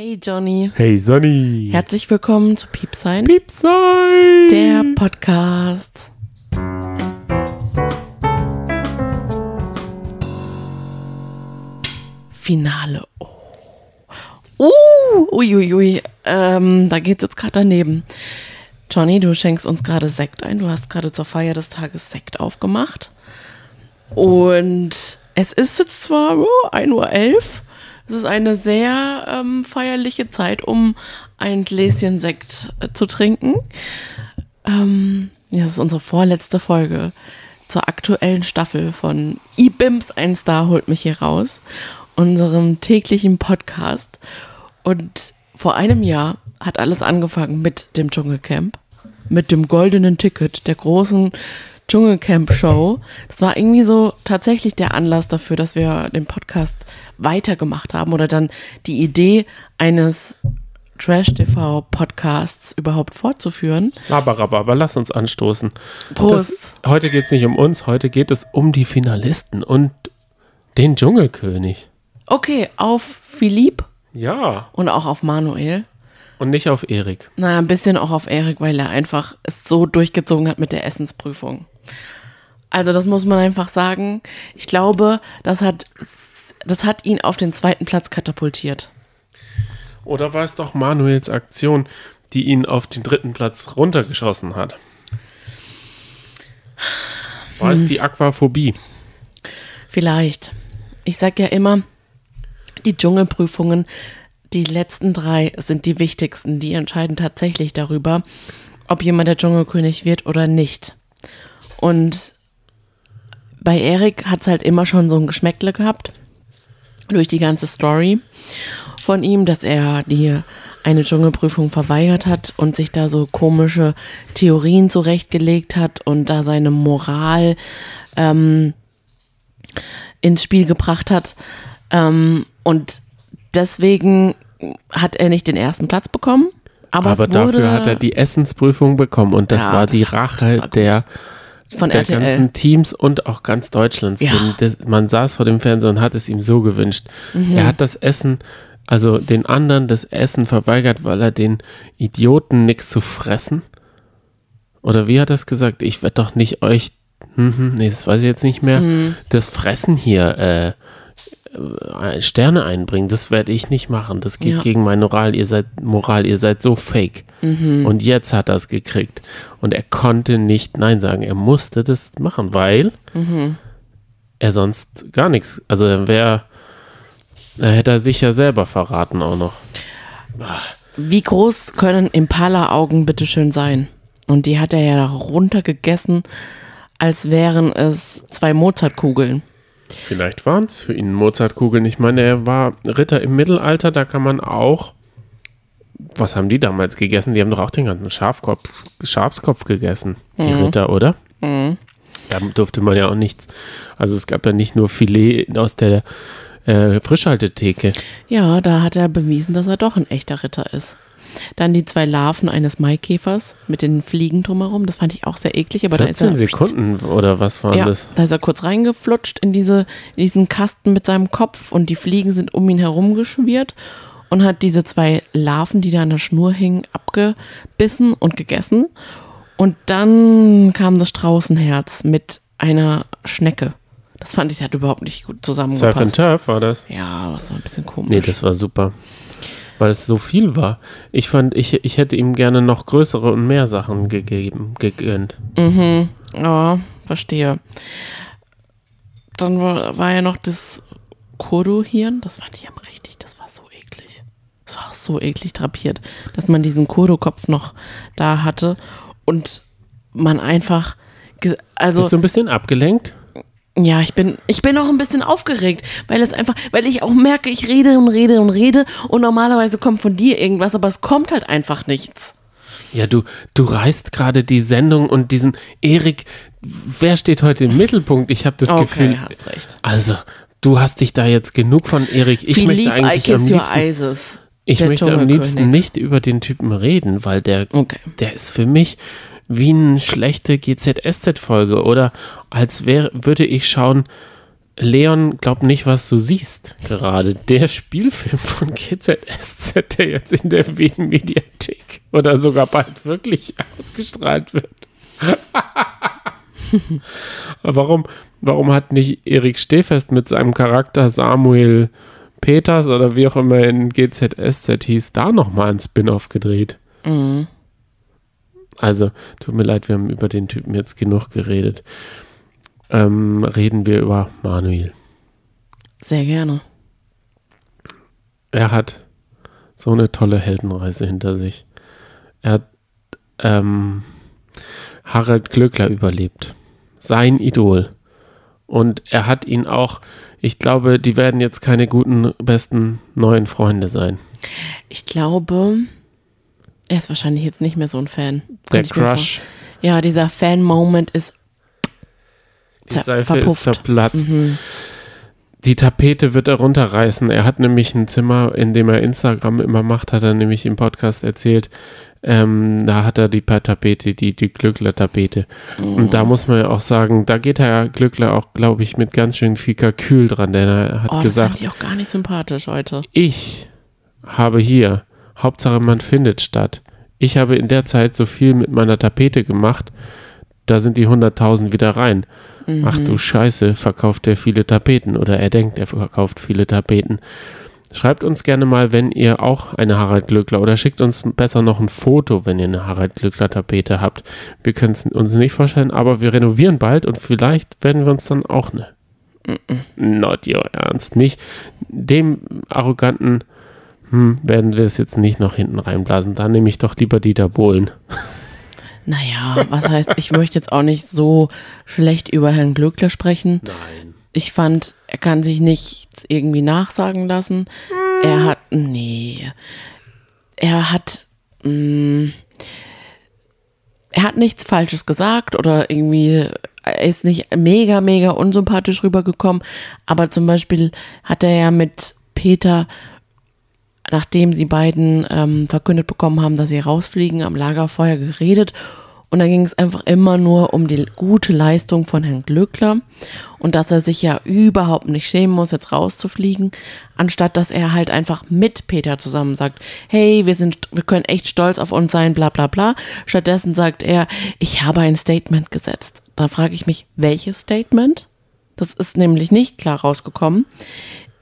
Hey Johnny, Hey Sonny. herzlich willkommen zu Piepsein, Piepsein. der Podcast. Finale. Oh. Uh, uiuiui, ähm, da geht's jetzt gerade daneben. Johnny, du schenkst uns gerade Sekt ein. Du hast gerade zur Feier des Tages Sekt aufgemacht. Und es ist jetzt zwar oh, 1.11 Uhr. Es ist eine sehr ähm, feierliche Zeit, um ein Gläschen Sekt äh, zu trinken. Ähm, ja, das ist unsere vorletzte Folge zur aktuellen Staffel von eBims Ein Star holt mich hier raus, unserem täglichen Podcast. Und vor einem Jahr hat alles angefangen mit dem Dschungelcamp, mit dem goldenen Ticket, der großen Dschungelcamp-Show. Das war irgendwie so tatsächlich der Anlass dafür, dass wir den Podcast weitergemacht haben oder dann die Idee eines Trash-TV-Podcasts überhaupt fortzuführen. Aber, aber, aber lass uns anstoßen. Prost. Das, heute geht es nicht um uns, heute geht es um die Finalisten und den Dschungelkönig. Okay, auf Philipp Ja. und auch auf Manuel. Und nicht auf Erik. Naja, ein bisschen auch auf Erik, weil er einfach es so durchgezogen hat mit der Essensprüfung. Also das muss man einfach sagen. Ich glaube, das hat, das hat ihn auf den zweiten Platz katapultiert. Oder war es doch Manuels Aktion, die ihn auf den dritten Platz runtergeschossen hat? War es die Aquaphobie? Vielleicht. Ich sag ja immer, die Dschungelprüfungen, die letzten drei sind die wichtigsten. Die entscheiden tatsächlich darüber, ob jemand der Dschungelkönig wird oder nicht. Und bei Erik hat es halt immer schon so ein Geschmäckle gehabt. Durch die ganze Story von ihm, dass er die eine Dschungelprüfung verweigert hat und sich da so komische Theorien zurechtgelegt hat und da seine Moral ähm, ins Spiel gebracht hat. Ähm, und deswegen hat er nicht den ersten Platz bekommen. Aber, Aber dafür hat er die Essensprüfung bekommen und das Ja, war die Rache war der, von der RTL. ganzen Teams und auch ganz Deutschlands. Ja. Denn das, man saß vor dem Fernseher und hat es ihm so gewünscht. Mhm. Er hat das Essen, also den anderen das Essen verweigert, weil er den Idioten nichts zu fressen. Oder wie hat er es gesagt? Ich werde doch nicht euch, hm, hm, nee, das weiß ich jetzt nicht mehr, Mhm. das Fressen hier äh, Sterne einbringen, das werde ich nicht machen. Das geht Ja. gegen meine Moral. Ihr seid Moral, ihr seid so fake. Mhm. Und jetzt hat er es gekriegt. Und er konnte nicht Nein sagen. Er musste das machen, weil Mhm. er sonst gar nichts. Also er wäre, er hätte er sich ja selber verraten auch noch. Wie groß können Impala-Augen bitteschön sein? Und die hat er ja runtergegessen, als wären es zwei Mozartkugeln. Vielleicht waren es für ihn Mozartkugeln. Ich meine, er war Ritter im Mittelalter, da kann man auch. Was haben die damals gegessen? Die haben doch auch den ganzen Schafkopf, Schafskopf gegessen, die Ritter, oder? Da durfte man ja auch nichts. Also es gab ja nicht nur Filet aus der äh, Frischhaltetheke. Ja, da hat er bewiesen, dass er doch ein echter Ritter ist. Dann die zwei Larven eines Maikäfers mit den Fliegen drumherum. Das fand ich auch sehr eklig, aber da ist 14 er. Sekunden oder was waren Ja, das? da ist er kurz reingeflutscht in, diese, in diesen Kasten mit seinem Kopf und die Fliegen sind um ihn herum geschwirrt und hat diese zwei Larven, die da an der Schnur hingen, abgebissen und gegessen. Und dann kam das Straußenherz mit einer Schnecke. Das fand ich, hat überhaupt nicht gut Surf zusammengepasst. and Turf war das? Ja, das war ein bisschen komisch. Nee, das war super. Weil es so viel war. Ich fand, ich, ich hätte ihm gerne noch größere und mehr Sachen gegeben, gegönnt. Mhm. Ja, verstehe. Dann war, war ja noch das Kurdo-Hirn. Das fand ich aber richtig, das war so eklig. Das war auch so eklig drapiert, dass man diesen Kurdo-Kopf noch da hatte und man einfach, also Bist du ein bisschen abgelenkt? Ja, ich bin, ich bin auch ein bisschen aufgeregt, weil es einfach, weil ich auch merke, ich rede und rede und rede und normalerweise kommt von dir irgendwas, aber es kommt halt einfach nichts. Ja, du, du reißt gerade die Sendung und diesen Erik, wer steht heute im Mittelpunkt? Ich habe das Okay, Gefühl. hast recht. Also, du hast dich da jetzt genug von Erik. Ich möchte Philippe, I eigentlich am liebsten, Isis. ich möchte am liebsten nicht über den Typen reden, weil der, Okay. der ist für mich wie eine schlechte GZSZ-Folge oder als wäre, würde ich schauen, Leon, glaub nicht, was du siehst gerade. Der Spielfilm von GZSZ, der jetzt in der Wien-Mediathek oder sogar bald wirklich ausgestrahlt wird. warum, warum hat nicht Erik Stehfest mit seinem Charakter Samuel Peters oder wie auch immer in GZSZ hieß, da nochmal ein Spin-off gedreht? Mhm. Also, tut mir leid, wir haben über den Typen jetzt genug geredet. Ähm, reden wir über Manuel. Sehr gerne. Er hat so eine tolle Heldenreise hinter sich. Er hat ähm, Harald Glöckler überlebt. Sein Idol. Und er hat ihn auch, ich glaube, die werden jetzt keine guten, besten neuen Freunde sein. Ich glaube, er ist wahrscheinlich jetzt nicht mehr so ein Fan. Der Crush, Ja, dieser Fan-Moment ist die Seife ist verpufft. zerplatzt. Mhm. Die Tapete wird er runterreißen. Er hat nämlich ein Zimmer, in dem er Instagram immer macht, hat er nämlich im Podcast erzählt. Ähm, da hat er die Tapete, die, die Glückler-Tapete. Und da muss man ja auch sagen, da geht Herr Glückler auch, glaube ich, mit ganz schön viel Kalkül dran, denn er hat Oh, das gesagt, fand ich auch gar nicht sympathisch heute. ich habe hier, Hauptsache man findet statt. Ich habe in der Zeit so viel mit meiner Tapete gemacht, da sind die 100.000 wieder rein. Ach du Scheiße, verkauft er viele Tapeten oder er denkt, er verkauft viele Tapeten. Schreibt uns gerne mal, wenn ihr auch eine Harald Glückler oder schickt uns besser noch ein Foto, wenn ihr eine Harald Glückler Tapete habt. Wir können es uns nicht vorstellen, aber wir renovieren bald und vielleicht werden wir uns dann auch eine. Not your Ernst. Nicht dem arroganten hm, werden wir es jetzt nicht noch hinten reinblasen. Da nehme ich doch lieber Dieter Bohlen. Naja, was heißt, ich möchte jetzt auch nicht so schlecht über Herrn Glöckler sprechen. Nein. Ich fand, er kann sich nichts irgendwie nachsagen lassen. Er hat, nee, er hat, mh, er hat nichts Falsches gesagt oder irgendwie, er ist nicht mega, mega unsympathisch rübergekommen. Aber zum Beispiel hat er ja mit Peter, nachdem sie beiden ähm, verkündet bekommen haben, dass sie rausfliegen, am Lagerfeuer geredet. Und da ging es einfach immer nur um die gute Leistung von Herrn Glöckler und dass er sich ja überhaupt nicht schämen muss, jetzt rauszufliegen, anstatt dass er halt einfach mit Peter zusammen sagt, hey, wir sind, wir können echt stolz auf uns sein, bla bla bla. Stattdessen sagt er, ich habe ein Statement gesetzt. Da frage ich mich, welches Statement? Das ist nämlich nicht klar rausgekommen.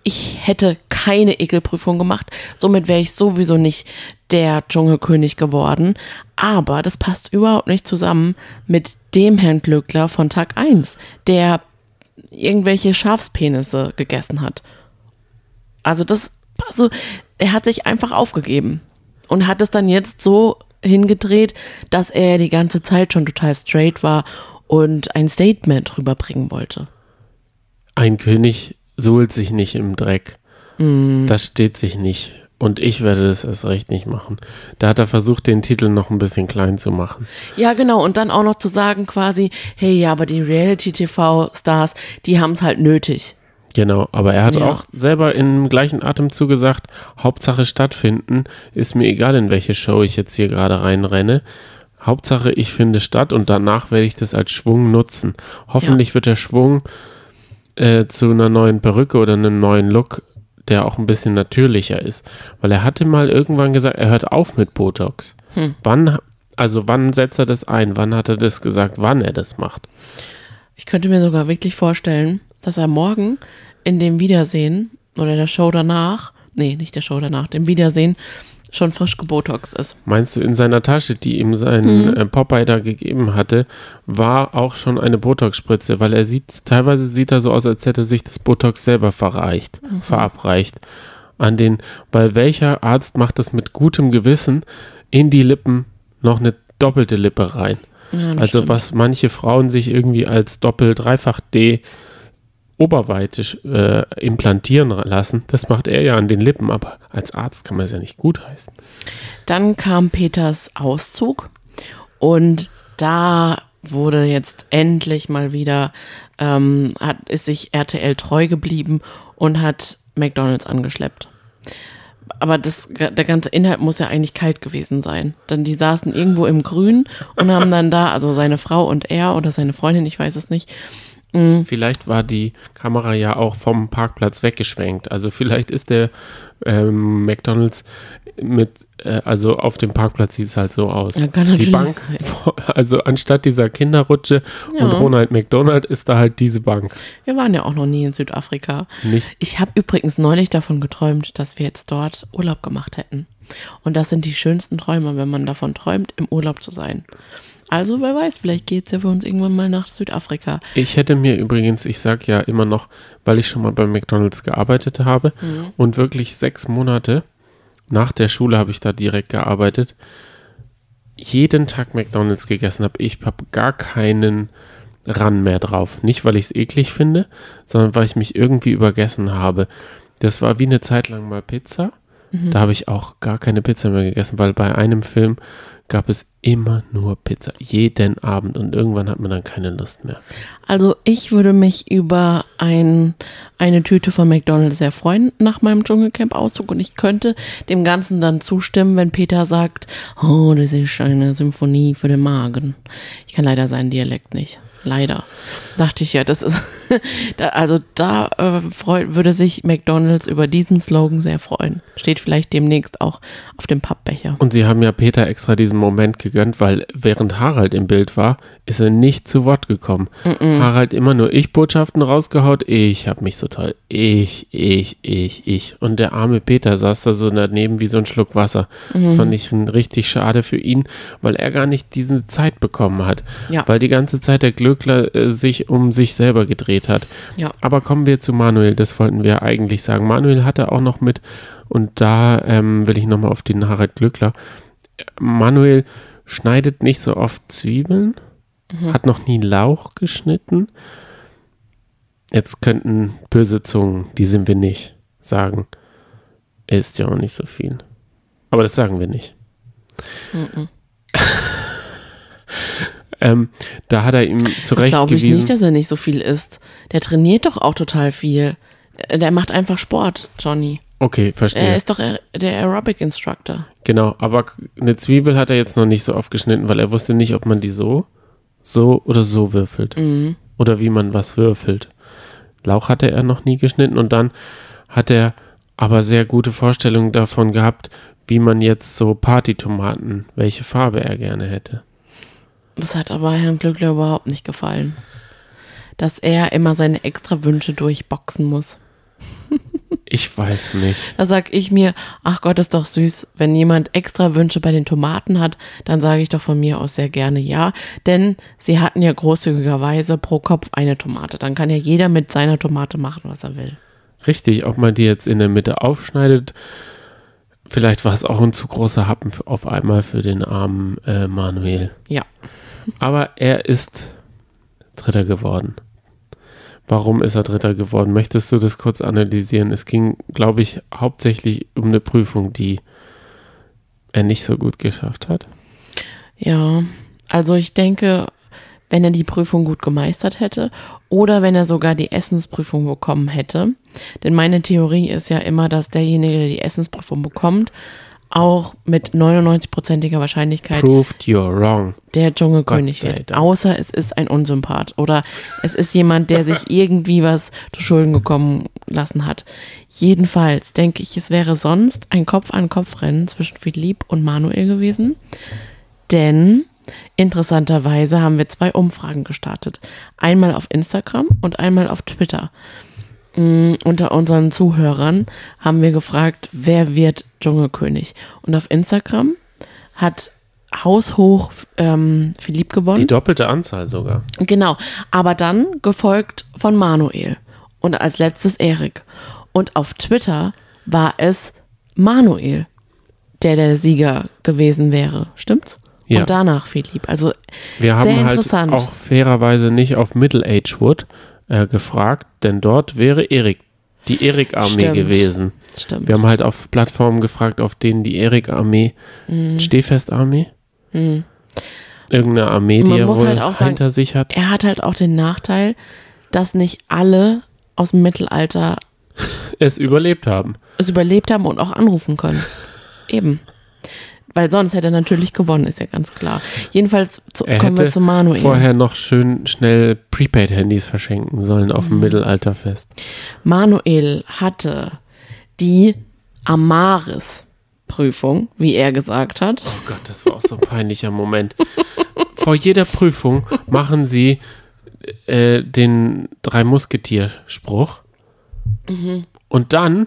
Ich hätte keine Ekelprüfung gemacht, somit wäre ich sowieso nicht der Dschungelkönig geworden. Aber das passt überhaupt nicht zusammen mit dem Herrn Glöckler von Tag 1, der irgendwelche Schafspenisse gegessen hat. Also das, also er hat sich einfach aufgegeben und hat es dann jetzt so hingedreht, dass er die ganze Zeit schon total straight war und ein Statement rüberbringen wollte. Ein König suhlt sich nicht im Dreck. Das steht sich nicht. Und ich werde das erst recht nicht machen. Da hat er versucht, den Titel noch ein bisschen klein zu machen. Ja, genau. Und dann auch noch zu sagen quasi, hey, ja, aber die Reality-TV-Stars, die haben es halt nötig. Genau, aber er hat Ja. auch selber im gleichen Atemzug gesagt, Hauptsache stattfinden, ist mir egal, in welche Show ich jetzt hier gerade reinrenne. Hauptsache, ich finde statt und danach werde ich das als Schwung nutzen. Hoffentlich wird der Schwung äh, zu einer neuen Perücke oder einem neuen Look, der auch ein bisschen natürlicher ist. Weil er hatte mal irgendwann gesagt, er hört auf mit Botox. Wann, also wann setzt er das ein? Wann hat er das gesagt, wann er das macht? Ich könnte mir sogar wirklich vorstellen, dass er morgen in dem Wiedersehen oder der Show danach, nee, nicht der Show danach, dem Wiedersehen schon frisch gebotox ist. Meinst du, in seiner Tasche, die ihm sein äh, Popeye da gegeben hatte, war auch schon eine Botox-Spritze, weil er sieht, teilweise sieht er so aus, als hätte sich das Botox selber verreicht, verabreicht. An den, weil welcher Arzt macht das mit gutem Gewissen in die Lippen noch eine doppelte Lippe rein? Ja, also stimmt. was manche Frauen sich irgendwie als Doppel-Dreifach-D Oberweite äh, implantieren lassen, das macht er ja an den Lippen, aber als Arzt kann man es ja nicht gutheißen. Dann kam Peters Auszug und da wurde jetzt endlich mal wieder, ähm, hat, ist sich RTL treu geblieben und hat McDonalds angeschleppt. Aber das, der ganze Inhalt muss ja eigentlich kalt gewesen sein. Denn die saßen irgendwo im Grün und haben dann da, also seine Frau und er oder seine Freundin, ich weiß es nicht, Vielleicht war die Kamera ja auch vom Parkplatz weggeschwenkt. Also vielleicht ist der ähm, McDonalds mit, äh, also auf dem Parkplatz sieht es halt so aus. Ja, kann die Bank, sein. vor- also anstatt dieser Kinderrutsche und Ja. Ronald McDonald ist da halt diese Bank. Wir waren ja auch noch nie in Südafrika. Nicht Ich habe übrigens neulich davon geträumt, dass wir jetzt dort Urlaub gemacht hätten. Und das sind die schönsten Träume, wenn man davon träumt, im Urlaub zu sein. Also wer weiß, vielleicht geht es ja für uns irgendwann mal nach Südafrika. Ich hätte mir übrigens, ich sag ja immer noch, weil ich schon mal bei McDonalds gearbeitet habe und wirklich sechs Monate nach der Schule habe ich da direkt gearbeitet, jeden Tag McDonalds gegessen habe. Ich habe gar keinen Ran mehr drauf. Nicht, weil ich es eklig finde, sondern weil ich mich irgendwie übergessen habe. Das war wie eine Zeit lang mal Pizza. Da habe ich auch gar keine Pizza mehr gegessen, weil bei einem Film gab es immer nur Pizza. Jeden Abend. Und irgendwann hat man dann keine Lust mehr. Also ich würde mich über ein, eine Tüte von McDonald's sehr freuen nach meinem Dschungelcamp-Auszug und ich könnte dem Ganzen dann zustimmen, wenn Peter sagt, oh, das ist eine Symphonie für den Magen. Ich kann leider seinen Dialekt nicht. Leider. Dachte ich ja, das ist, also da äh, freu, würde sich McDonald's über diesen Slogan sehr freuen. Steht vielleicht demnächst auch auf dem Pappbecher. Und sie haben ja Peter extra diesen Moment gegönnt, weil während Harald im Bild war, ist er nicht zu Wort gekommen. Harald immer nur Ich-Botschaften rausgehaut. Ich hab mich so toll. Ich, ich, ich, ich. Und der arme Peter saß da so daneben wie so ein Schluck Wasser. Das fand ich richtig schade für ihn, weil er gar nicht diese Zeit bekommen hat. Ja. Weil die ganze Zeit der Glöckler äh, sich um sich selber gedreht hat. Ja. Aber kommen wir zu Manuel, das wollten wir eigentlich sagen. Manuel hatte auch noch mit, und da ähm, will ich nochmal auf den Harald Glückler. Manuel schneidet nicht so oft Zwiebeln, hat noch nie Lauch geschnitten. Jetzt könnten böse Zungen, die sind wir nicht, sagen, er isst ja auch nicht so viel. Aber das sagen wir nicht. ähm, da hat er ihm Das glaube ich nicht, dass er nicht so viel isst. Der trainiert doch auch total viel. Der macht einfach Sport, Johnny. Okay, verstehe. Er ist doch der Aerobic Instructor. Genau, aber eine Zwiebel hat er jetzt noch nicht so oft geschnitten, weil er wusste nicht, ob man die so, so oder so würfelt. Oder wie man was würfelt. Lauch hatte er noch nie geschnitten und dann hat er aber sehr gute Vorstellungen davon gehabt, wie man jetzt so Partytomaten, welche Farbe er gerne hätte. Das hat aber Herrn Glückler überhaupt nicht gefallen. Dass er immer seine extra Wünsche durchboxen muss. Ich weiß nicht. Da sag ich mir, ach Gott, ist doch süß. Wenn jemand extra Wünsche bei den Tomaten hat, dann sage ich doch von mir aus sehr gerne ja. Denn sie hatten ja großzügigerweise pro Kopf eine Tomate. Dann kann ja jeder mit seiner Tomate machen, was er will. Richtig, ob man die jetzt in der Mitte aufschneidet, vielleicht war es auch ein zu großer Happen auf einmal für den armen äh, Manuel. Ja. Aber er ist Dritter geworden. Warum ist er Dritter geworden? Möchtest du das kurz analysieren? Es ging, glaube ich, hauptsächlich um eine Prüfung, die er nicht so gut geschafft hat. Ja, also ich denke, wenn er die Prüfung gut gemeistert hätte oder wenn er sogar die Essensprüfung bekommen hätte. Denn meine Theorie ist ja immer, dass derjenige, der die Essensprüfung bekommt, auch mit 99%iger Wahrscheinlichkeit Proved you're wrong. der Dschungelkönig wird. Außer es ist ein Unsympath oder es ist jemand, der sich irgendwie was zu Schulden gekommen lassen hat. Jedenfalls denke ich, es wäre sonst ein Kopf-an-Kopf-Rennen zwischen Philipp und Manuel gewesen. Denn interessanterweise haben wir zwei Umfragen gestartet. Einmal auf Instagram und einmal auf Twitter. Mm, Unter unseren Zuhörern haben wir gefragt, wer wird Dschungelkönig? Und auf Instagram hat haushoch ähm, Philipp gewonnen. Die doppelte Anzahl sogar. Genau, aber dann gefolgt von Manuel und als letztes Erik. Und auf Twitter war es Manuel, der der Sieger gewesen wäre. Stimmt's? Ja. Und danach Philipp. Also Wir sehr haben halt interessant. auch fairerweise nicht auf Middle Age Wood äh, gefragt, denn dort wäre Erik, die Erik-Armee gewesen. Stimmt. Wir haben halt auf Plattformen gefragt, auf denen die Erik-Armee, Mhm. Stehfest-Armee, irgendeine Armee, die er wohl halt auch sagen, hinter sich hat. er hat halt auch den Nachteil, dass nicht alle aus dem Mittelalter es überlebt haben. es überlebt haben und auch anrufen können. Eben. Weil sonst hätte er natürlich gewonnen, ist ja ganz klar. Jedenfalls zu, kommen wir zu Manuel. vorher noch schön schnell Prepaid-Handys verschenken sollen auf Mhm. dem Mittelalterfest. Manuel hatte die Amaris-Prüfung, wie er gesagt hat. Oh Gott, das war auch so ein peinlicher Moment. Vor jeder Prüfung machen sie äh, den Drei-Musketier-Spruch. Mhm. Und dann,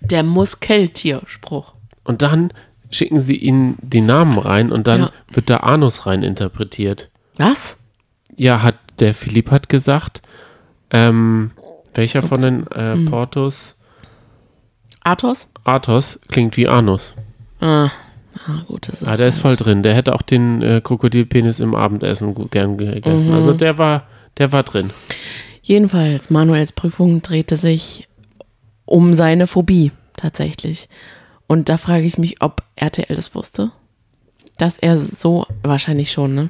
Der Muskeltierspruch. und dann schicken sie ihnen die Namen rein und dann Ja. wird da Anus rein interpretiert. Was? Ja, hat der Philipp hat gesagt, ähm, welcher von den äh, Hm. Portos? Athos? Athos klingt wie Anus. Ah, ah gut, das ist. Ah, der ist voll drin. Der hätte auch den äh, Krokodilpenis im Abendessen gut gern gegessen. Also Mhm. der war, der war drin. Jedenfalls, Manuels Prüfung drehte sich um seine Phobie tatsächlich. Und da frage ich mich, ob RTL das wusste. Dass er so, wahrscheinlich schon, ne?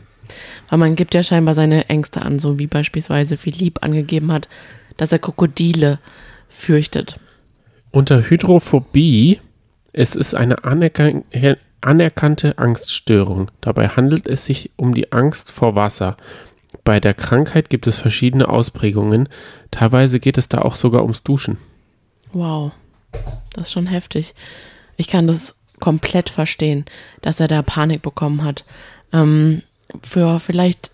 Weil man gibt ja scheinbar seine Ängste an, so wie beispielsweise Philipp angegeben hat, dass er Krokodile fürchtet. Unter Hydrophobie, es ist eine anerkan anerkannte Angststörung. Dabei handelt es sich um die Angst vor Wasser. Bei der Krankheit gibt es verschiedene Ausprägungen. Teilweise geht es da auch sogar ums Duschen. Wow, das ist schon heftig. Ich kann das komplett verstehen, dass er da Panik bekommen hat. Ähm, für vielleicht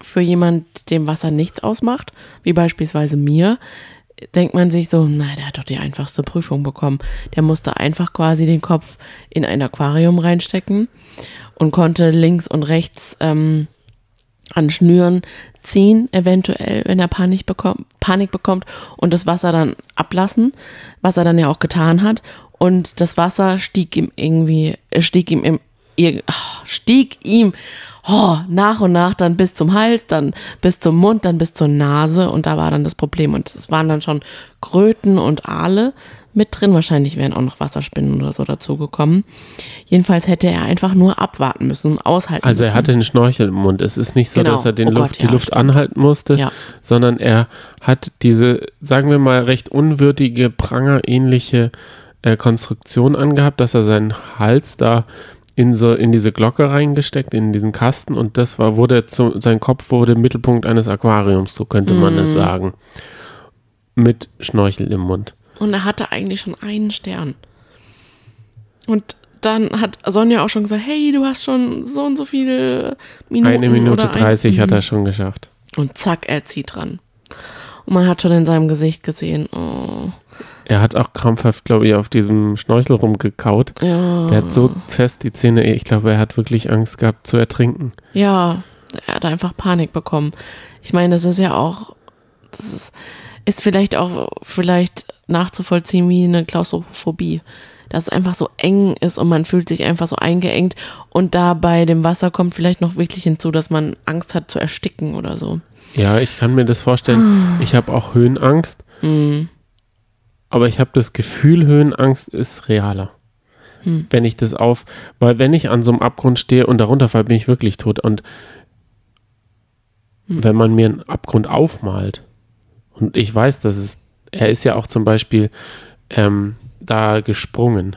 für jemand, dem Wasser nichts ausmacht, wie beispielsweise mir, denkt man sich so, nein, der hat doch die einfachste Prüfung bekommen. Der musste einfach quasi den Kopf in ein Aquarium reinstecken und konnte links und rechts ähm, an Schnüren ziehen, eventuell, wenn er Panik bekommt, Panik bekommt und das Wasser dann ablassen, was er dann ja auch getan hat. Und das Wasser stieg ihm irgendwie, äh, stieg ihm im, ah, stieg ihm oh, nach und nach dann bis zum Hals, dann bis zum Mund, dann bis zur Nase und da war dann das Problem. Und es waren dann schon Kröten und Aale mit drin. Wahrscheinlich wären auch noch Wasserspinnen oder so dazugekommen. Jedenfalls hätte er einfach nur abwarten müssen und aushalten Also müssen. er hatte einen Schnorchel im Mund. Es ist nicht so, Genau. dass er den Oh Luft, Gott, die ja, Luft stimmt. anhalten musste, Ja. sondern er hat diese, sagen wir mal, recht unwürdige, prangerähnliche äh, Konstruktion angehabt, dass er seinen Hals da in so in diese Glocke reingesteckt, in diesen Kasten und das war, wurde zu, sein Kopf wurde Mittelpunkt eines Aquariums, so könnte man Mhm. es sagen. Mit Schnorchel im Mund. Und er hatte eigentlich schon einen Stern. Und dann hat Sonja auch schon gesagt, hey, du hast schon so und so viele Minuten. Eine Minute oder ein- 30 hat Mhm. er schon geschafft. Und zack, er zieht dran. Und man hat schon in seinem Gesicht gesehen, oh, Er hat auch krampfhaft, glaube ich, auf diesem Schnorchel rumgekaut. ja. Der hat so fest die Zähne, ich glaube, er hat wirklich Angst gehabt zu ertrinken. Ja, er hat einfach Panik bekommen. Ich meine, das ist ja auch, das ist, ist vielleicht auch vielleicht nachzuvollziehen wie eine Klaustrophobie. Dass es einfach so eng ist und man fühlt sich einfach so eingeengt und da bei dem Wasser kommt vielleicht noch wirklich hinzu, dass man Angst hat zu ersticken oder so. Ja, ich kann mir das vorstellen. Ich habe auch Höhenangst, Hm. Aber ich habe das Gefühl, Höhenangst ist realer. Hm. Wenn ich das auf, weil wenn ich an so einem Abgrund stehe und darunter falle, bin ich wirklich tot. Und Hm. wenn man mir einen Abgrund aufmalt und ich weiß, dass es, er ist ja auch zum Beispiel ähm, da gesprungen.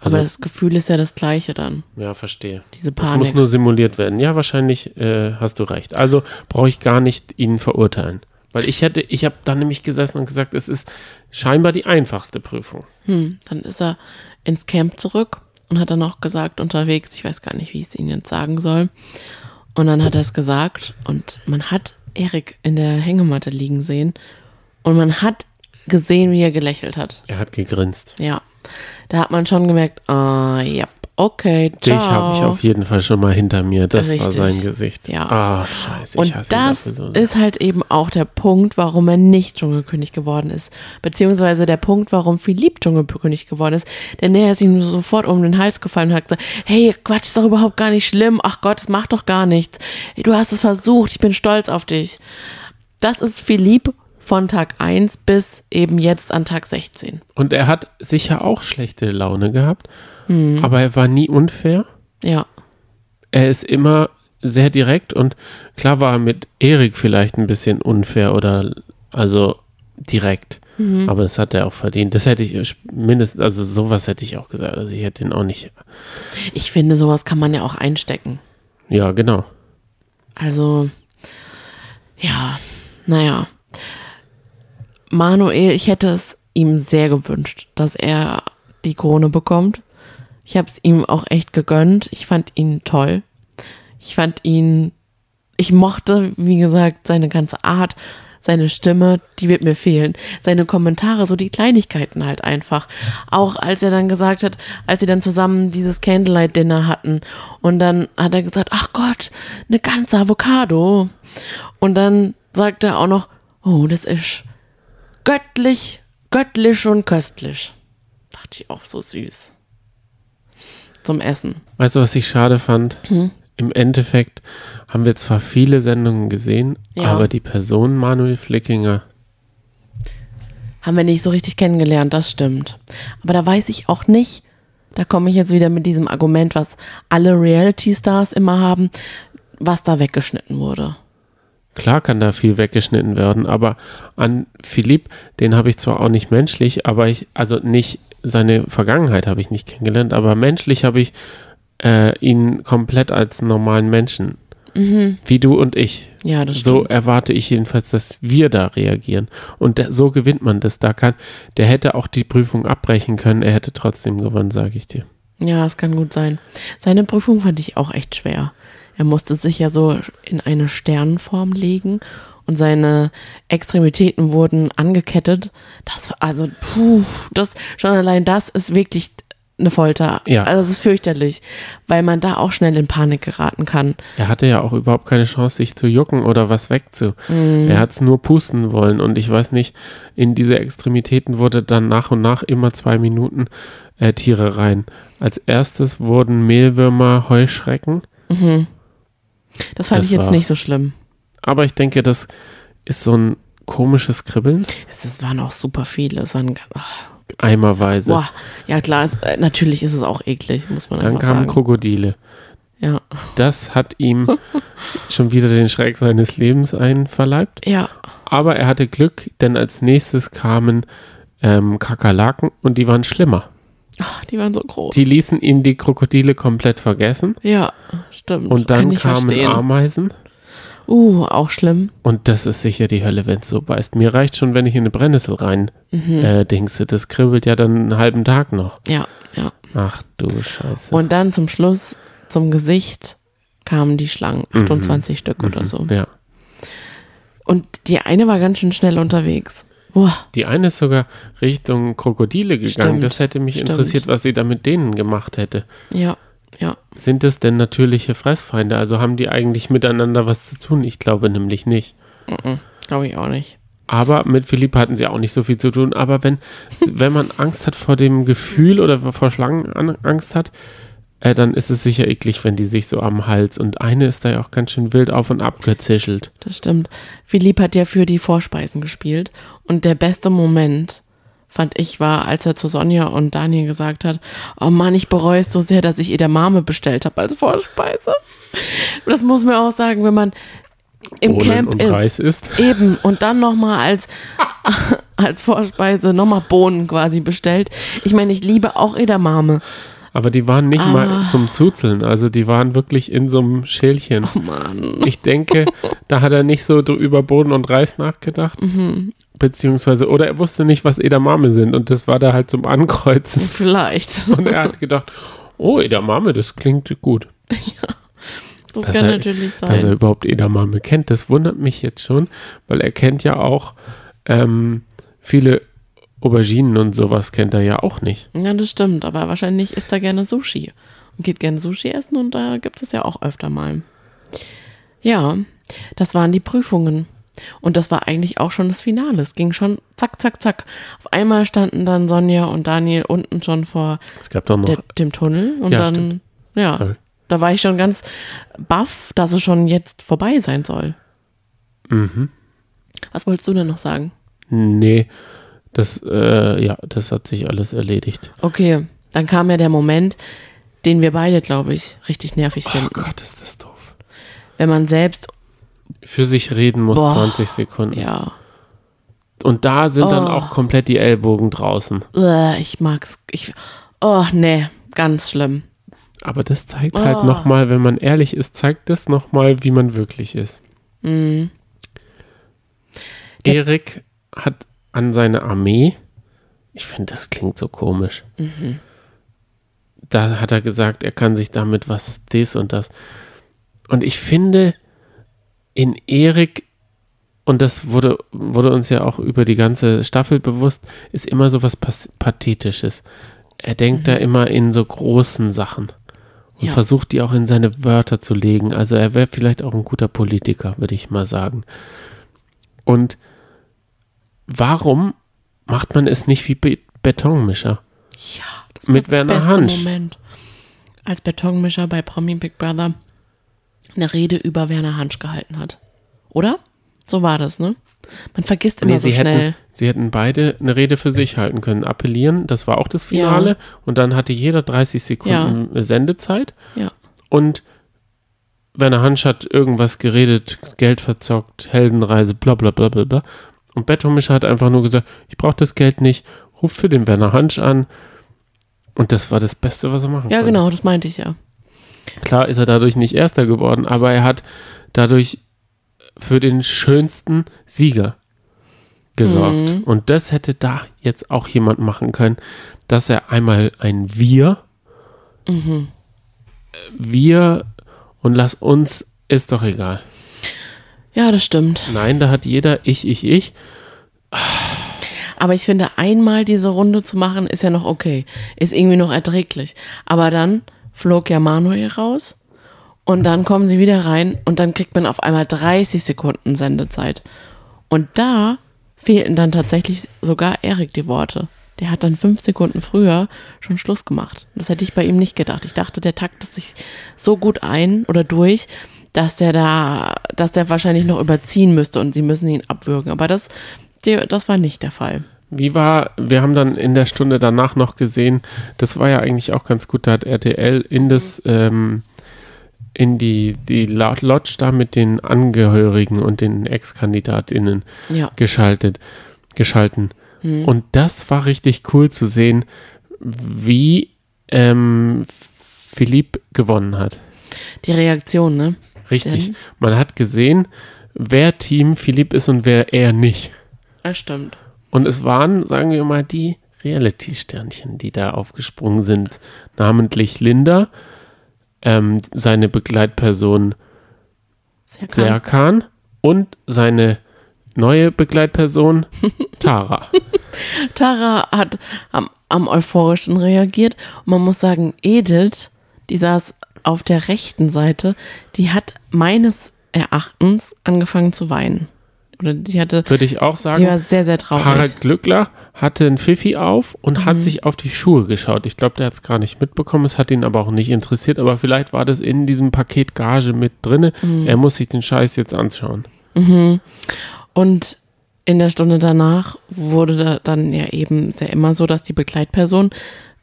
Also, Aber das Gefühl ist ja das gleiche dann, ja, verstehe. diese Das muss Panik. nur simuliert werden. Ja, wahrscheinlich äh, hast du recht. Also brauche ich gar nicht ihn verurteilen. Weil ich hätte, ich habe dann nämlich gesessen und gesagt, es ist scheinbar die einfachste Prüfung. Hm, dann ist er ins Camp zurück und hat dann auch gesagt unterwegs, ich weiß gar nicht, wie ich es Ihnen jetzt sagen soll. Und dann hat er es gesagt und man hat Erik in der Hängematte liegen sehen und man hat gesehen, wie er gelächelt hat. Er hat gegrinst. Ja, da hat man schon gemerkt, ah, ja, okay, ciao. Dich habe ich auf jeden Fall schon mal hinter mir. Das war Richtig. sein Gesicht. Ja. Ah, scheiße. Und ich hasse das so sehr. ist halt eben auch der Punkt, warum er nicht Dschungelkönig geworden ist. Beziehungsweise der Punkt, warum Philipp Dschungelkönig geworden ist. Denn er ist ihm sofort um den Hals gefallen und hat gesagt, hey, Quatsch, ist doch überhaupt gar nicht schlimm. Ach Gott, es macht doch gar nichts. Du hast es versucht, ich bin stolz auf dich. Das ist Philipp von Tag 1 bis eben jetzt an Tag 16. Und er hat sicher auch schlechte Laune gehabt, Hm. aber er war nie unfair. Ja, Er ist immer sehr direkt und klar war er mit Erik vielleicht ein bisschen unfair oder also direkt. Mhm. Aber das hat er auch verdient. Das hätte ich mindestens, also sowas hätte ich auch gesagt. Also ich hätte ihn auch nicht. Ich finde, sowas kann man ja auch einstecken. Ja, genau. Also, ja, naja. Manuel, ich hätte es ihm sehr gewünscht, dass er die Krone bekommt. Ich habe es ihm auch echt gegönnt. Ich fand ihn toll. Ich fand ihn, ich mochte, wie gesagt, seine ganze Art, seine Stimme, die wird mir fehlen. Seine Kommentare, so die Kleinigkeiten halt einfach. Auch als er dann gesagt hat, als sie dann zusammen dieses Candlelight-Dinner hatten und dann hat er gesagt, ach Gott, eine ganze Avocado. Und dann sagt er auch noch, oh, das ist göttlich, göttlich und köstlich. Dachte ich auch so süß. Zum Essen. Weißt du, was ich schade fand? Hm? Im Endeffekt haben wir zwar viele Sendungen gesehen, Ja. aber die Person Manuel Flickinger, Haben wir nicht so richtig kennengelernt, das stimmt. Aber da weiß ich auch nicht, da komme ich jetzt wieder mit diesem Argument, was alle Reality-Stars immer haben, was da weggeschnitten wurde. klar kann da viel weggeschnitten werden, aber an Philipp, den habe ich zwar auch nicht menschlich, aber ich, also nicht, seine Vergangenheit habe ich nicht kennengelernt, aber menschlich habe ich äh, ihn komplett als normalen Menschen. Wie du und ich. Ja, das So stimmt. erwarte ich jedenfalls, dass wir da reagieren. Und da, so gewinnt man das. Da kann, der hätte auch die Prüfung abbrechen können, er hätte trotzdem gewonnen, sage ich dir. Ja, es kann gut sein. Seine Prüfung fand ich auch echt schwer. Er musste sich ja so in eine Sternenform legen und seine Extremitäten wurden angekettet. Das war also, puh, das, schon allein das ist wirklich eine Folter. Ja. Also es ist fürchterlich, weil man da auch schnell in Panik geraten kann. Er hatte ja auch überhaupt keine Chance, sich zu jucken oder was wegzu. Er hat es nur pusten wollen und ich weiß nicht, in diese Extremitäten wurde dann nach und nach immer zwei Minuten äh, Tiere rein. Als erstes wurden Mehlwürmer, Heuschrecken, Das fand Das ich jetzt nicht so schlimm. Aber ich denke, das ist so ein komisches Kribbeln, Es, es waren auch super viele. Es waren, ah, eimerweise. boah, ja klar, es, äh, natürlich ist es auch eklig, muss man Dann kamen sagen. Krokodile. Ja, Das hat ihm schon wieder den Schreck seines Lebens einverleibt. ja, Aber er hatte Glück, denn als nächstes kamen ähm, Kakerlaken und die waren schlimmer. Ach, die waren so groß. Die ließen ihn die Krokodile komplett vergessen. Ja, stimmt. Und dann kamen verstehen. Ameisen. Uh, auch schlimm. Und das ist sicher die Hölle, wenn es so beißt. Mir reicht schon, wenn ich in eine Brennnessel rein Mhm. äh, dingse. Das kribbelt ja dann einen halben Tag noch. Ja, ja. Ach du Scheiße. Und dann zum Schluss, zum Gesicht, kamen die Schlangen. Mhm. 28 Stück oder so. Ja. Und die eine war ganz schön schnell unterwegs. Boah, Die eine ist sogar Richtung Krokodile gegangen. Stimmt, das hätte mich stimmt. interessiert, was sie da mit denen gemacht hätte. ja, ja. Sind es denn natürliche Fressfeinde? Also haben die eigentlich miteinander was zu tun? Ich glaube nämlich nicht. Glaube ich auch nicht. Aber mit Philipp hatten sie auch nicht so viel zu tun. Aber wenn, wenn man Angst hat vor dem Gefühl oder vor Schlangen an- Angst hat, äh, dann ist es sicher eklig, wenn die sich so am Hals und eine ist da ja auch ganz schön wild auf und ab gezischelt. Das stimmt. Philipp hat ja für die Vorspeisen gespielt. Und der beste Moment, fand ich, war, als er zu Sonja und Daniel gesagt hat, oh Mann, ich bereue es so sehr, dass ich Edamame bestellt habe als Vorspeise. Das muss man auch sagen, wenn man im Bohnen Camp und ist. Reis isst. Eben. Und dann nochmal als, als Vorspeise nochmal Bohnen quasi bestellt. Ich meine, ich liebe auch Edamame. Aber die waren nicht Ah. mal zum Zuzeln. Also die waren wirklich in so einem Schälchen. Oh Mann. Ich denke, da hat er nicht so über Boden und Reis nachgedacht. Mhm. Beziehungsweise, oder er wusste nicht, was Edamame sind. Und das war da halt zum Ankreuzen. Vielleicht. Und er hat gedacht, oh, Edamame, das klingt gut. Das Dass kann er- natürlich Dass er sein. überhaupt Edamame kennt, das wundert mich jetzt schon, weil er kennt ja auch ähm, viele Auberginen und sowas kennt er ja auch nicht. Ja, das stimmt. Aber wahrscheinlich isst er gerne Sushi. Und geht gerne Sushi essen und da gibt es ja auch öfter mal. Ja, das waren die Prüfungen. Und das war eigentlich auch schon das Finale. Es ging schon zack, zack, zack. Auf einmal standen dann Sonja und Daniel unten schon vor der, dem Tunnel. Und Ja, dann, stimmt. ja, Sorry. da war ich schon ganz baff, dass es schon jetzt vorbei sein soll. Mhm. Was wolltest du denn noch sagen? Nee, das, äh, ja, das hat sich alles erledigt. Okay, dann kam ja der Moment, den wir beide, glaube ich, richtig nervig Oh finden. Gott, ist das doof. Wenn man selbst, Für sich reden muss Boah. 20 Sekunden. ja, Und da sind dann Oh. auch komplett die Ellbogen draußen. Ich mag's. Ich, oh, nee, ganz schlimm. Aber das zeigt halt Oh. nochmal, wenn man ehrlich ist, zeigt das nochmal, wie man wirklich ist. Mhm. Erik hat an seine Armee, ich finde, das klingt so komisch. Mhm. Da hat er gesagt, er kann sich damit was, das und das. Und ich finde, in Erik, und das wurde, wurde uns ja auch über die ganze Staffel bewusst, ist immer so was Pathetisches. Er denkt da immer in so großen Sachen und Mhm. Ja. versucht die auch in seine Wörter zu legen. Also er wäre vielleicht auch ein guter Politiker, würde ich mal sagen. Und warum macht man es nicht wie Be Betonmischer? Ja, das Mit Werner Hansch. Moment. Als Betonmischer bei Promi Big Brother eine Rede über Werner Hansch gehalten hat. Oder? So war das, ne? Man vergisst immer Nee, so sie, schnell. hätten, sie hätten beide eine Rede für sich halten können. Appellieren, das war auch das Finale. Ja. Und dann hatte jeder 30 Sekunden Sendezeit. Ja. Und Werner Hansch hat irgendwas geredet, Geld verzockt, Heldenreise, bla bla bla bla bla. Und Betonmischer hat einfach nur gesagt, ich brauche das Geld nicht, ruf für den Werner Hansch an. Und das war das Beste, was er machen Ja, konnte. genau, das meinte ich ja. Klar ist er dadurch nicht Erster geworden, aber er hat dadurch für den schönsten Sieger gesorgt. Mhm. Und das hätte da jetzt auch jemand machen können, dass er einmal ein Wir, Mhm. wir und lass uns, ist doch egal. Ja, das stimmt. Nein, da hat jeder ich, ich, ich. Aber ich finde, einmal diese Runde zu machen, ist ja noch okay. Ist irgendwie noch erträglich. Aber dann flog ja Manuel raus und dann kommen sie wieder rein und dann kriegt man auf einmal 30 Sekunden Sendezeit. Und da fehlten dann tatsächlich sogar Erik die Worte. Der hat dann fünf Sekunden früher schon Schluss gemacht. Das hätte ich bei ihm nicht gedacht. Ich dachte, der taktet sich so gut ein oder durch, dass der da, dass der wahrscheinlich noch überziehen müsste und sie müssen ihn abwürgen. Aber das, das war nicht der Fall. Wie war, wir haben dann in der Stunde danach noch gesehen, das war ja eigentlich auch ganz gut, da hat RTL in das, ähm, in die, die Lodge da mit den Angehörigen und den Ex-KandidatInnen Ja. geschaltet, geschalten. Und das war richtig cool zu sehen, wie ähm, Philipp gewonnen hat. Die Reaktion, ne? Richtig. Denn? Man hat gesehen, wer Team Philipp ist und wer er nicht. Das stimmt. Und es waren, sagen wir mal, die Reality-Sternchen, die da aufgesprungen sind. Namentlich Linda, ähm, seine Begleitperson Sehr klar. Serkan und seine neue Begleitperson Tara. Tara hat am, am euphorischen reagiert. Und man muss sagen, Edith, die saß auf der rechten Seite, die hat meines Erachtens angefangen zu weinen. Oder die hatte, Würde ich auch die war sagen. sehr, sehr traurig. Harald Glückler hatte ein Pfiffi auf und Mhm. hat sich auf die Schuhe geschaut. Ich glaube, der hat es gar nicht mitbekommen. Es hat ihn aber auch nicht interessiert. Aber vielleicht war das in diesem Paket Gage mit drinne. Mhm. Er muss sich den Scheiß jetzt anschauen. Und in der Stunde danach wurde da dann ja eben sehr immer so, dass die Begleitperson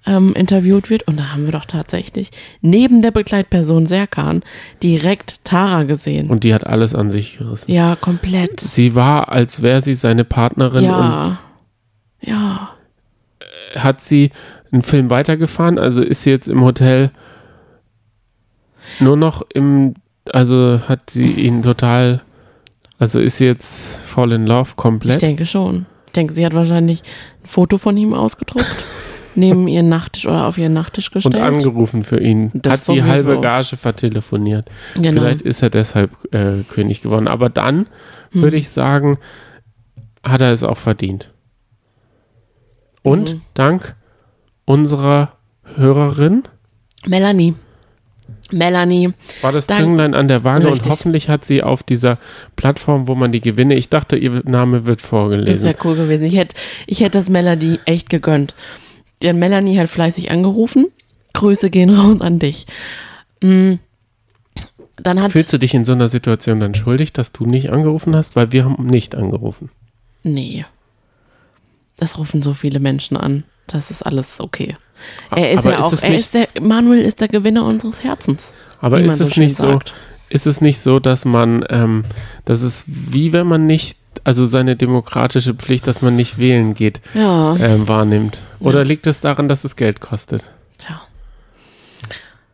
ähm, interviewt wird. Und da haben wir doch tatsächlich neben der Begleitperson Serkan direkt Tara gesehen. Und die hat alles an sich gerissen. ja, komplett. Sie war, als wäre sie seine Partnerin Ja. Ja. hat sie einen Film weitergefahren. Also ist sie jetzt im Hotel nur noch im, also hat sie ihn total, also ist sie jetzt voll in love Ich komplett. denke schon. Ich denke, sie hat wahrscheinlich ein Foto von ihm ausgedruckt, neben ihren Nachttisch oder auf ihren Nachttisch Und gestellt. angerufen für ihn. Das hat die sowieso. halbe Gage vertelefoniert. genau. Vielleicht ist er deshalb äh, König geworden. Aber dann Hm. würde ich sagen, hat er es auch verdient. Und Mhm. dank unserer Hörerin Melanie. Melanie. war das Zünglein an der Waage Richtig. und hoffentlich hat sie auf dieser Plattform, wo man die Gewinne, ich dachte, ihr Name wird Das vorgelesen. wäre cool gewesen. Ich hätte ich hätt das Melanie echt gegönnt. Denn Melanie hat fleißig angerufen. Grüße gehen raus an dich. Mm. Dann hat. Fühlst du dich in so einer Situation dann schuldig, dass du nicht angerufen hast? Weil wir haben nicht angerufen. Nee. Das rufen so viele Menschen an. Das ist alles okay. Er ist Aber ja ist auch, er ist der, Manuel ist der Gewinner unseres Herzens. Aber ist es schön nicht so, ist es nicht so, dass man, ähm, das ist wie wenn man nicht also seine demokratische Pflicht, dass man nicht wählen geht, Ja. ähm, wahrnimmt. Oder liegt es daran, dass es Geld kostet? Tja.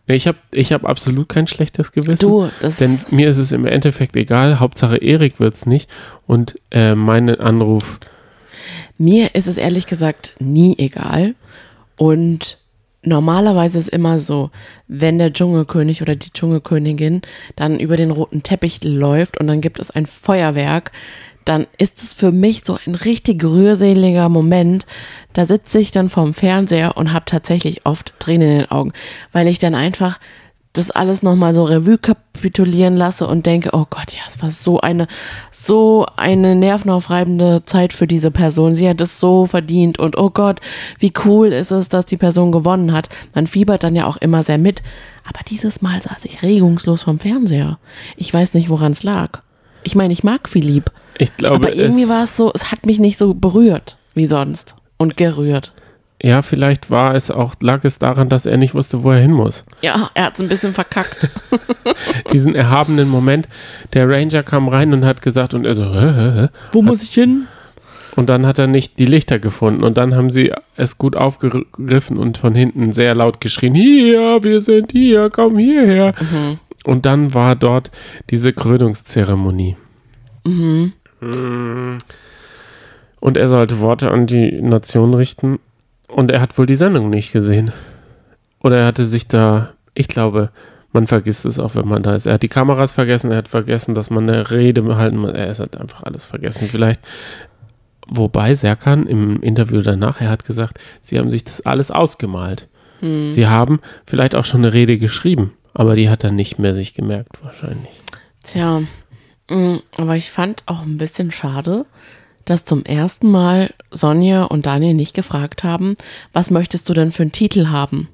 Ich habe ich hab absolut kein schlechtes Gewissen. Du, das Denn mir ist es im Endeffekt egal. Hauptsache Erik wird's nicht. Und äh, mein Anruf, Mir ist es ehrlich gesagt nie egal. Und normalerweise ist immer so, wenn der Dschungelkönig oder die Dschungelkönigin dann über den roten Teppich läuft und dann gibt es ein Feuerwerk, dann ist es für mich so ein richtig rührseliger Moment. Da sitze ich dann vorm Fernseher und habe tatsächlich oft Tränen in den Augen, weil ich dann einfach das alles nochmal so Revue kapitulieren lasse und denke, oh Gott, ja, es war so eine, so eine nervenaufreibende Zeit für diese Person. Sie hat es so verdient und oh Gott, wie cool ist es, dass die Person gewonnen hat. Man fiebert dann ja auch immer sehr mit. Aber dieses Mal saß ich regungslos vom Fernseher. Ich weiß nicht, woran es lag. Ich meine, ich mag Philipp, ich glaube, aber irgendwie es, war es so, es hat mich nicht so berührt wie sonst und gerührt. ja, vielleicht war es auch, lag es daran, dass er nicht wusste, wo er hin muss. Ja, er hat es ein bisschen verkackt. Diesen erhabenen Moment, der Ranger kam rein und hat gesagt, und er so, hä, hä, hä? Wo muss ich hin? Und dann hat er nicht die Lichter gefunden. Und dann haben sie es gut aufgegriffen und von hinten sehr laut geschrien, hier, wir sind hier, komm hierher. Und dann war dort diese Krönungszeremonie. Mhm. Und er sollte Worte an die Nation richten. Und er hat wohl die Sendung nicht gesehen. Oder er hatte sich da, ich glaube, man vergisst es auch, wenn man da ist. Er hat die Kameras vergessen, er hat vergessen, dass man eine Rede halten muss. Er hat einfach alles vergessen. Vielleicht Wobei Serkan im Interview danach, er hat gesagt, sie haben sich das alles ausgemalt. Sie haben vielleicht auch schon eine Rede geschrieben, aber die hat er nicht mehr sich gemerkt wahrscheinlich. Tja, aber ich fand auch ein bisschen schade, dass zum ersten Mal Sonja und Daniel nicht gefragt haben, was möchtest du denn für einen Titel haben?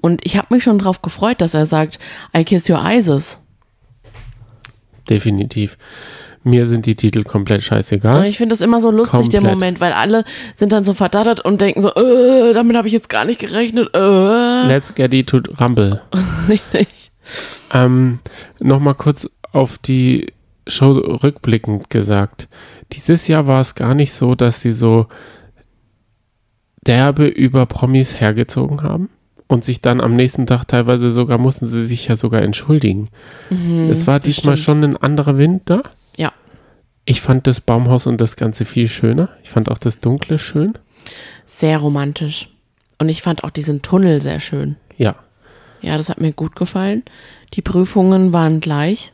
Und ich habe mich schon darauf gefreut, dass er sagt, I kiss your Isis. Definitiv. Mir sind die Titel komplett Und scheißegal. ich finde das immer so lustig, der Komplett. Moment, weil alle sind dann so verdattert und denken so, äh, damit habe ich jetzt gar nicht gerechnet, äh. Let's get it to rumble. Richtig. Ähm, Nochmal kurz auf die Show rückblickend gesagt. Dieses Jahr war es gar nicht so, dass sie so derbe über Promis hergezogen haben und sich dann am nächsten Tag teilweise sogar, mussten sie sich ja sogar entschuldigen. es war Mhm, diesmal stimmt. schon ein anderer Wind da. Ja. Ich fand das Baumhaus und das Ganze viel schöner. Ich fand auch das Dunkle schön. Sehr romantisch. Und ich fand auch diesen Tunnel sehr schön. Ja. Ja, das hat mir gut gefallen. Die Prüfungen waren gleich.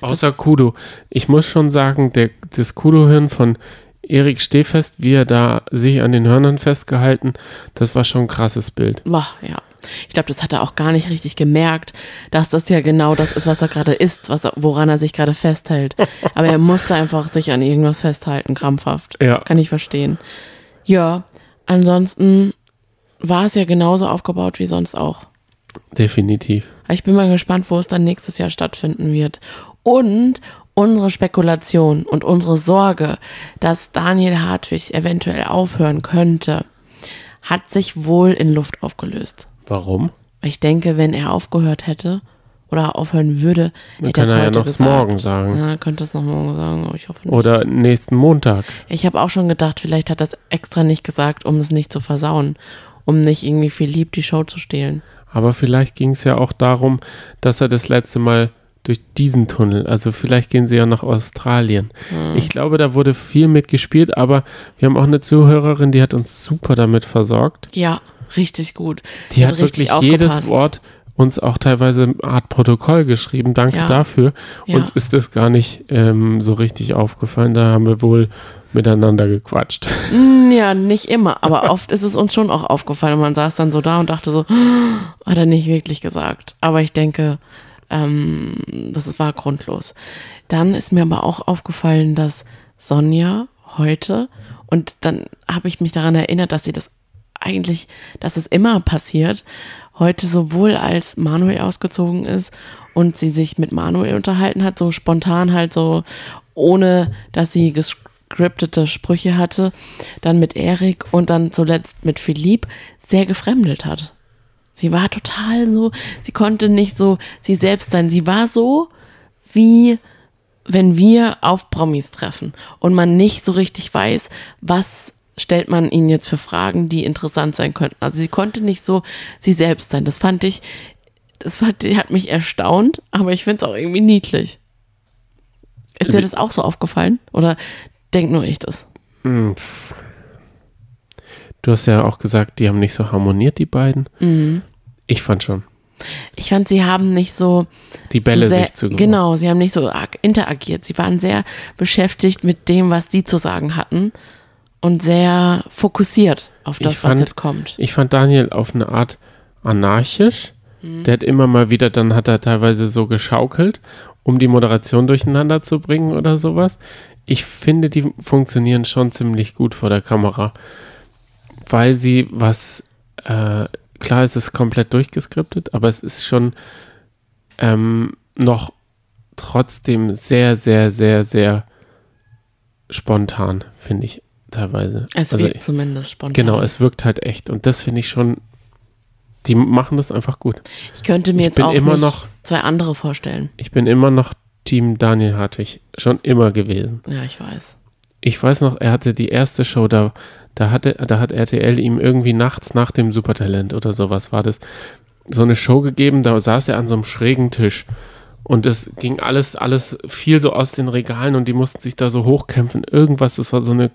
Außer Kudo. Ich muss schon sagen, der, das Kudo-Hirn von Erik Stehfest, wie er da sich an den Hörnern festgehalten, das war schon ein krasses Bild. Boah, ja. Ich glaube, das hat er auch gar nicht richtig gemerkt, dass das ja genau das ist, was er gerade isst, was er, woran er sich gerade festhält. Aber er musste einfach sich an irgendwas festhalten, krampfhaft. Ja. Kann ich verstehen. Ja, ansonsten war es ja genauso aufgebaut wie sonst auch. Definitiv. Ich bin mal gespannt, wo es dann nächstes Jahr stattfinden wird. Und unsere Spekulation und unsere Sorge, dass Daniel Hartwig eventuell aufhören könnte, hat sich wohl in Luft aufgelöst. Warum? Ich denke, wenn er aufgehört hätte oder aufhören würde, hätte er kann es er ja noch gesagt. morgen sagen. Ja, er könnte es noch morgen sagen, aber ich hoffe nicht. Oder nächsten Montag. Ich habe auch schon gedacht, vielleicht hat er es extra nicht gesagt, um es nicht zu versauen, um nicht irgendwie viel lieb die Show zu stehlen. Aber vielleicht ging es ja auch darum, dass er das letzte Mal durch diesen Tunnel, also vielleicht gehen sie ja nach Australien. Hm. Ich glaube, da wurde viel mitgespielt, aber wir haben auch eine Zuhörerin, die hat uns super damit versorgt. Ja, richtig gut. Die hat, wirklich jedes. Wort uns auch teilweise eine Art Protokoll geschrieben. Danke Ja. dafür. Ja. Uns ist das gar nicht ähm, so richtig aufgefallen. Da haben wir wohl miteinander gequatscht. Mm, Ja, nicht immer, aber oft ist es uns schon auch aufgefallen und man saß dann so da und dachte so, hat er nicht wirklich gesagt. Aber ich denke, ähm, das war grundlos. Dann ist mir aber auch aufgefallen, dass Sonja heute, und dann habe ich mich daran erinnert, dass sie das eigentlich, dass es immer passiert, heute sowohl als Manuel ausgezogen ist und sie sich mit Manuel unterhalten hat, so spontan halt so, ohne dass sie gescriptete Sprüche hatte, dann mit Erik und dann zuletzt mit Philipp sehr gefremdet hat. Sie war total so, sie konnte nicht so sie selbst sein. Sie war so, wie wenn wir auf Promis treffen und man nicht so richtig weiß, was stellt man ihnen jetzt für Fragen, die interessant sein könnten. Also sie konnte nicht so sie selbst sein. Das fand ich, das fand, hat mich erstaunt, aber ich finde es auch irgendwie niedlich. Ist dir Sie- das auch so aufgefallen? Oder denk nur ich das? Du hast ja auch gesagt, die haben nicht so harmoniert, die beiden. Mhm. Ich fand schon. Ich fand, sie haben nicht so. Die Bälle so sehr, sich zugeworfen. Genau, sie haben nicht so interagiert. Sie waren sehr beschäftigt mit dem, was sie zu sagen hatten und sehr fokussiert auf das, Ich was fand- jetzt kommt. Ich fand Daniel auf eine Art anarchisch. Mhm. Der hat immer mal wieder, dann hat er teilweise so geschaukelt, um die Moderation durcheinander zu bringen oder sowas. Ich finde, die funktionieren schon ziemlich gut vor der Kamera, weil sie was, äh, klar ist es komplett durchgeskriptet, aber es ist schon ähm, noch trotzdem sehr, sehr, sehr, sehr spontan, finde ich teilweise. Es Also wirkt zumindest spontan. Genau, es wirkt halt echt. Und das finde ich schon, die machen das einfach gut. ich könnte mir ich jetzt auch noch- zwei andere vorstellen. Ich bin immer noch Team Daniel Hartwig. Schon immer gewesen. Ja, ich weiß. Ich weiß noch, er hatte die erste Show, da, da, hatte, da hat RTL ihm irgendwie nachts nach dem Supertalent oder sowas war das, so eine Show gegeben, da saß er an so einem schrägen Tisch. Und es ging alles, alles viel so aus den Regalen und die mussten sich da so hochkämpfen. Irgendwas, das war so eine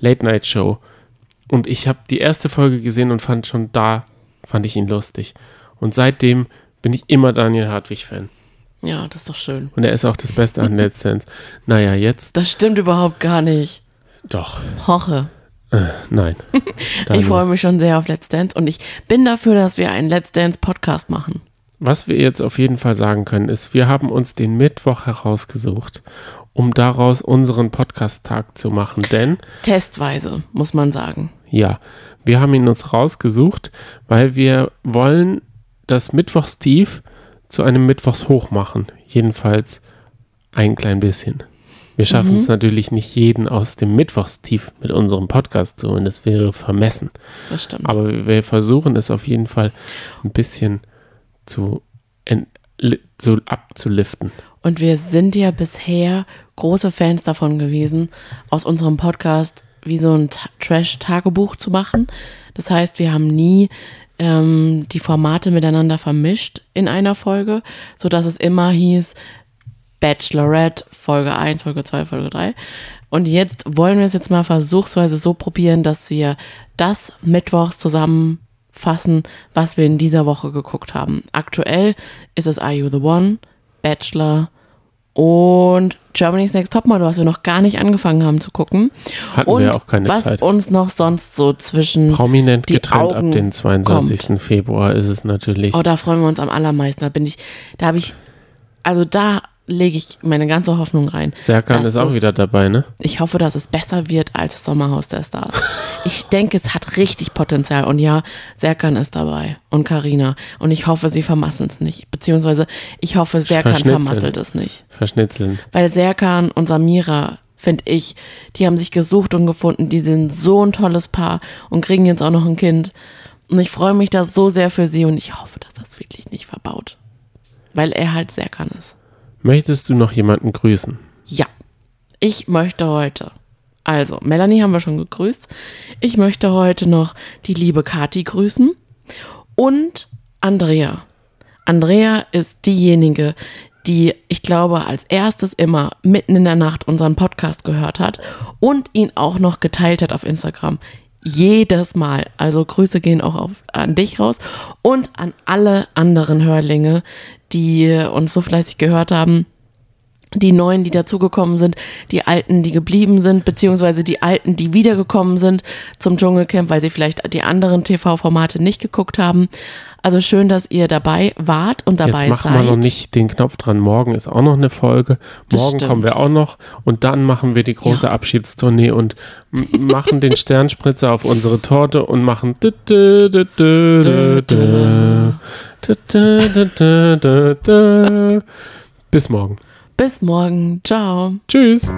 Late-Night-Show. Und ich habe die erste Folge gesehen und fand schon da, fand ich ihn lustig. Und seitdem bin ich immer Daniel Hartwig-Fan. Ja, das ist doch schön. Und er ist auch das Beste an Let's Dance. Naja, jetzt Das stimmt überhaupt gar nicht. doch. Hoche. Nein. Ich freue mich schon sehr auf Let's Dance und ich bin dafür, dass wir einen Let's Dance Podcast machen. Was wir jetzt auf jeden Fall sagen können, ist, wir haben uns den Mittwoch herausgesucht, um daraus unseren Podcast-Tag zu machen. Denn, Testweise, muss man sagen. ja, wir haben ihn uns rausgesucht, weil wir wollen das Mittwochstief zu einem Mittwochshoch machen. Jedenfalls ein klein bisschen. Wir schaffen es natürlich nicht jeden aus dem Mittwochstief mit unserem Podcast zu holen. Das wäre vermessen. Das stimmt. Aber wir- versuchen es auf jeden Fall ein bisschen zu, zu abzuliften. Und wir sind ja bisher große Fans davon gewesen, aus unserem Podcast wie so ein Ta- Trash-Tagebuch zu machen. Das heißt, wir haben nie ähm, die Formate miteinander vermischt in einer Folge, sodass es immer hieß Bachelorette, Folge 1, Folge 2, Folge 3. Und jetzt wollen wir es jetzt mal versuchsweise so probieren, dass wir das mittwochs zusammenfassen, was wir in dieser Woche geguckt haben. Aktuell ist es Are You the One, Bachelor und Germany's Next Topmodel, was wir noch gar nicht angefangen haben zu gucken. Hatten und wir auch keine was Zeit. uns noch sonst so zwischen Prominent die getrennt Augen ab dem 22. Februar ist es natürlich. Oh, da freuen wir uns am allermeisten. Da bin ich, da habe ich, also da lege ich meine ganze Hoffnung rein. Serkan ist auch das- wieder dabei, ne? Ich hoffe, dass es besser wird als Sommerhaus der Stars. Ich denke, es hat richtig Potenzial. Und ja, Serkan ist dabei und Karina. Und ich hoffe, sie vermasseln es nicht. Beziehungsweise ich hoffe, Serkan vermasselt es nicht. Verschnitzeln. Weil Serkan und Samira, finde ich, die haben sich gesucht und gefunden. Die sind so ein tolles Paar und kriegen jetzt auch noch ein Kind. Und ich freue mich da so sehr für sie und ich hoffe, dass das wirklich nicht verbaut. Weil er halt Serkan ist. Möchtest du noch jemanden grüßen? Ja, ich möchte heute. Also, Melanie haben wir schon gegrüßt. Ich möchte heute noch die liebe Kati grüßen und Andrea. Andrea ist diejenige, die, ich glaube, als erstes immer mitten in der Nacht unseren Podcast gehört hat und ihn auch noch geteilt hat auf Instagram. Jedes Mal. Also Grüße gehen auch auf, an dich raus und an alle anderen Hörlinge, die uns so fleißig gehört haben die Neuen, die dazugekommen sind, die Alten, die geblieben sind, beziehungsweise die Alten, die wiedergekommen sind zum Dschungelcamp, weil sie vielleicht die anderen TV-Formate nicht geguckt haben. Also schön, dass ihr dabei wart und dabei Jetzt machen seid. wir noch nicht den Knopf dran. Morgen ist auch noch eine Folge. Das Morgen stimmt. kommen wir auch noch. Und dann machen wir die große Ja. Abschiedstournee und machen den Sternspritzer auf unsere Torte und machen. Bis morgen. Bis morgen. Ciao. Tschüss.